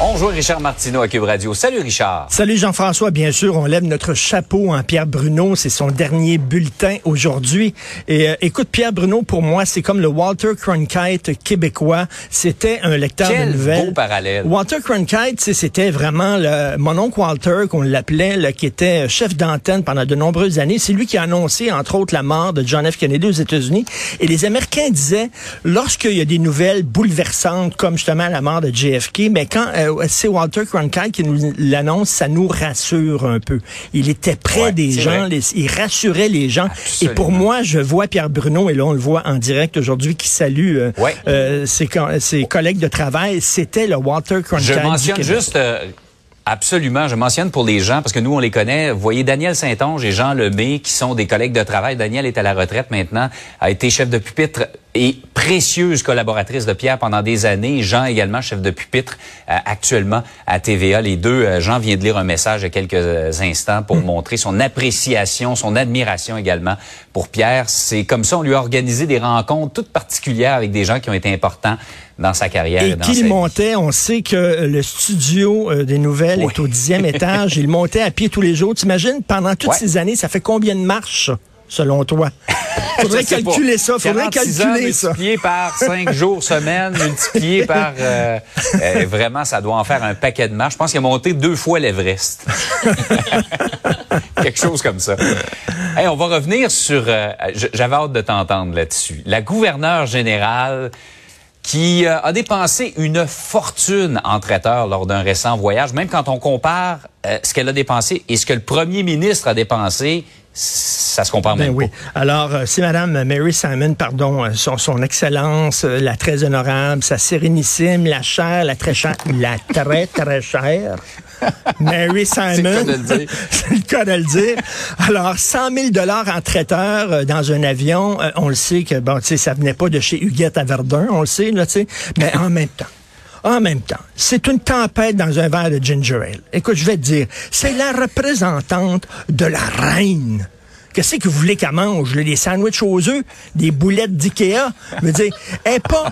On joue Richard Martineau à Cube Radio. Salut Richard. Salut Jean-François, bien sûr, on lève notre chapeau en Pierre Bruno, c'est son dernier bulletin aujourd'hui. Et euh, écoute, Pierre Bruno, pour moi, c'est comme le Walter Cronkite québécois. C'était un lecteur Quel de nouvelles. beau parallèle. Walter Cronkite, c'était vraiment le, mon oncle Walter, qu'on l'appelait, qui était chef d'antenne pendant de nombreuses années. C'est lui qui a annoncé, entre autres, la mort de John F. Kennedy aux États-Unis. Et les Américains disaient, lorsqu'il y a des nouvelles bouleversantes, comme justement la mort de JFK, mais quand euh, c'est Walter Cronkite qui nous l'annonce, ça nous rassure un peu. Il était près Ouais, des gens, les- il rassurait les gens. Et pour moi, je vois Pierre Bruno, et là on le voit en direct aujourd'hui, qui salue euh, Ouais. euh, ses, co- ses collègues de travail. C'était le Walter Cronkite. Je mentionne juste, euh, absolument, je mentionne pour les gens, parce que nous, on les connaît. Vous voyez Daniel Saint-Onge et Jean Lemay, qui sont des collègues de travail. Daniel est à la retraite maintenant, a été chef de pupitre et précieuse collaboratrice de Pierre pendant des années. Jean également, chef de pupitre euh, actuellement à TVA. Les deux, euh, Jean vient de lire un message il y a quelques instants pour montrer son appréciation, son admiration également pour Pierre. C'est comme ça, on lui a organisé des rencontres toutes particulières avec des gens qui ont été importants dans sa carrière. Et vie. montait, on sait que le studio euh, des nouvelles est au dixième étage. Il montait à pied tous les jours. T'imagines, pendant toutes Ouais. ces années, ça fait combien de marches, selon toi? Faudrait calculer ça. Faudrait 46 ans calculer ça. multiplié par 5 jours semaine, multiplié par... euh, euh, vraiment, ça doit en faire un paquet de marches. Je pense qu'il a monté deux fois l'Everest. Quelque chose comme ça. Hey, on va revenir sur... euh, J'avais hâte de t'entendre là-dessus. La gouverneure générale qui a dépensé une fortune en traiteur lors d'un récent voyage. Même quand on compare ce qu'elle a dépensé et ce que le premier ministre a dépensé, ça se compare Ben même oui. pas. Alors, euh, c'est Madame Mary Simon, pardon, euh, son, son excellence, euh, la très honorable, sa sérénissime, la chère, la très chère, la très, très chère. Mary Simon. le cas de le dire. C'est le cas de le dire. Alors, 100 000 dollars en traiteur euh, dans un avion, euh, on le sait que, bon, tu sais, ça venait pas de chez Huguette à Verdun, on le sait, là, tu sais, mais en même temps. En même temps, c'est une tempête dans un verre de ginger ale. Écoute, je vais te dire, c'est la représentante de la reine. Qu'est-ce que vous voulez qu'elle mange? Des sandwichs aux œufs? Des boulettes d'Ikea? Je veux dire, elle est pas...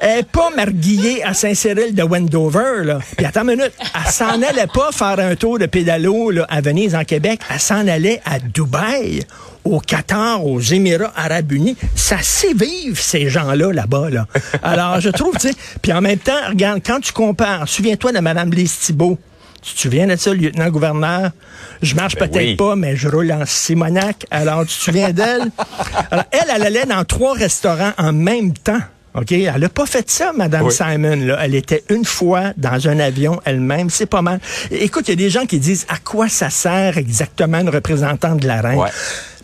Elle pas marguillée à Saint-Cyril de Wendover, là. Puis attends une minute, elle s'en allait pas faire un tour de pédalo là, à Venise, en Québec. Elle s'en allait à Dubaï, au Qatar, aux Émirats arabes unis. Ça sait vivre, ces gens-là, là-bas, là. Alors, je trouve, tu sais... Puis en même temps, regarde, quand tu compares, souviens-toi de Mme Lise Thibault. Tu te souviens de ça, le lieutenant-gouverneur? Je marche Ben peut-être oui. pas, mais je roule en Simonac. Alors, tu te souviens d'elle? Alors, elle, elle allait dans trois restaurants en même temps. OK? Elle n'a pas fait ça, Madame Oui. Simon. Là. Elle était une fois dans un avion elle-même. C'est pas mal. Écoute, il y a des gens qui disent à quoi ça sert exactement une représentante de la reine? Ouais.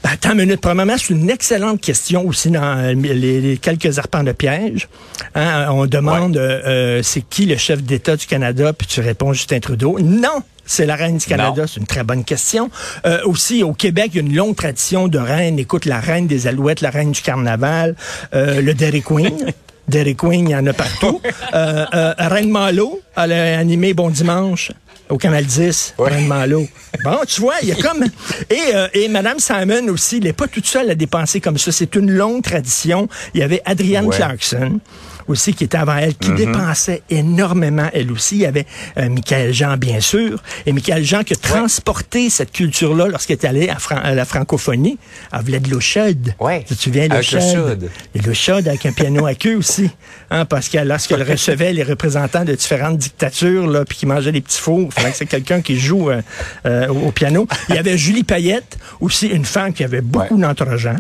Ben, attends une minute. Premièrement, c'est une excellente question aussi dans euh, les, les quelques arpents de piège. Hein, on demande euh, euh, c'est qui le chef d'État du Canada, puis tu réponds Justin Trudeau. Non! C'est la reine du Canada, c'est une très bonne question. Euh, aussi, au Québec, il y a une longue tradition de reine. Écoute, la reine des Alouettes, la reine du carnaval, euh, le Dairy Queen. Dairy Queen, il y en a partout. Euh, euh, reine Malo, elle a animé Bon Dimanche au Canal 10, Ouais. Reine Malo. Bon, tu vois, il y a comme... Et, euh, et Mme Simon aussi, elle n'est pas toute seule à dépenser comme ça. C'est une longue tradition. Il y avait Adrienne Ouais. Clarkson aussi qui était avant elle, qui dépensait énormément elle aussi. Il y avait euh, Michael Jean, bien sûr. Et Michael Jean qui a transporté cette culture-là lorsqu'il est allé à, Fran- à la francophonie. Elle voulait de l'eau chaude. Ouais. Tu te souviens, l'eau chaude. l'eau chaude avec un piano à queue aussi. Hein, parce que lorsqu'elle recevait les représentants de différentes dictatures, là, puis qui mangeaient des petits fours, il fallait que c'est quelqu'un qui joue euh, euh, au au piano. Il y avait Julie Payette, aussi une femme qui avait beaucoup d'entre-gens.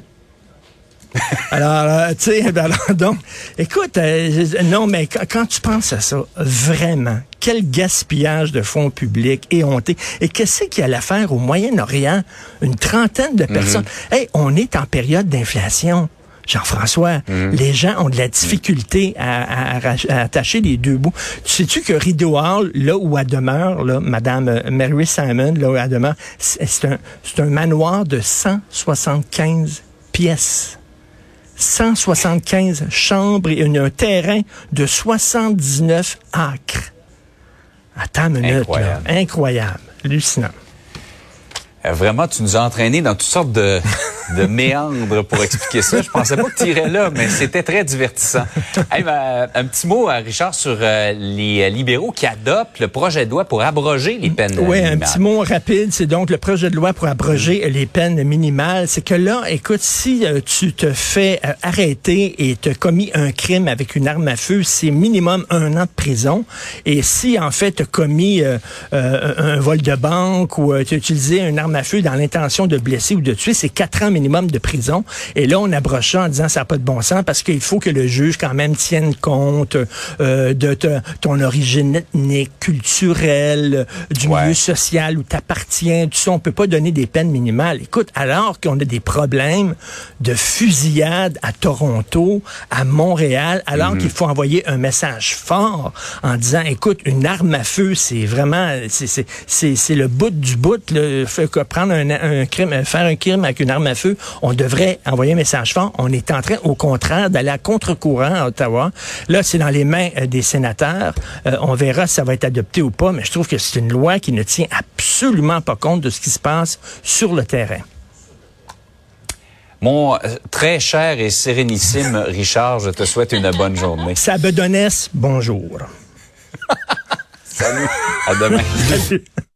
Alors, euh, tu sais, ben alors, donc, écoute, euh, non, mais quand, quand tu penses à ça, vraiment, quel gaspillage de fonds publics éhonté. Et qu'est-ce qu'il y a à faire au Moyen-Orient? Une trentaine de personnes? Hey, on est en période d'inflation. Jean-François, les gens ont de la difficulté à, à attacher les deux bouts. Tu sais-tu que Rideau Hall, là où elle demeure, là, Madame euh, Mary Simon, là où elle demeure, c'est un, c'est un manoir de 175 pièces. 175 chambres et une- un terrain de 79 acres. Attends une minute, Incroyable. là. Incroyable. Hallucinant. Euh, Vraiment, tu nous as entraînés dans toutes sortes de, de méandre pour expliquer ça. Je pensais pas que tu irais là, mais c'était très divertissant. Ben, un petit mot, euh, Richard, sur euh, les libéraux qui adoptent le projet de loi pour abroger les peines Oui, un petit mot rapide. C'est donc le projet de loi pour abroger les peines minimales. C'est que là, écoute, si tu te fais arrêter et te commis un crime avec une arme à feu, c'est minimum un an de prison. Et si, en fait, tu as commis un vol de banque ou tu as utilisé une arme à feu dans l'intention de blesser ou de tuer, c'est quatre ans minimum de prison. Et là, on abroche ça en disant ça n'a pas de bon sens parce qu'il faut que le juge quand même tienne compte euh, de ton origine ethnique, culturelle, du milieu social où tu appartiens, tout ça. On peut pas donner des peines minimales. Écoute, alors qu'on a des problèmes de fusillade à Toronto, à Montréal, alors mhm. qu'il faut envoyer un message fort en disant, écoute, une arme à feu, c'est vraiment, c'est le bout du bout. Là, prendre un, un crime, faire un crime avec une arme à feu, on devrait envoyer un message fort. On est en train, au contraire, d'aller à contre-courant à Ottawa. Là, c'est dans les mains euh, des sénateurs. Euh, on verra si ça va être adopté ou pas, mais je trouve que c'est une loi qui ne tient absolument pas compte de ce qui se passe sur le terrain. Mon euh, très cher et sérénissime Richard, je te souhaite une bonne journée. Sabedonès, bonjour. Salut. À demain.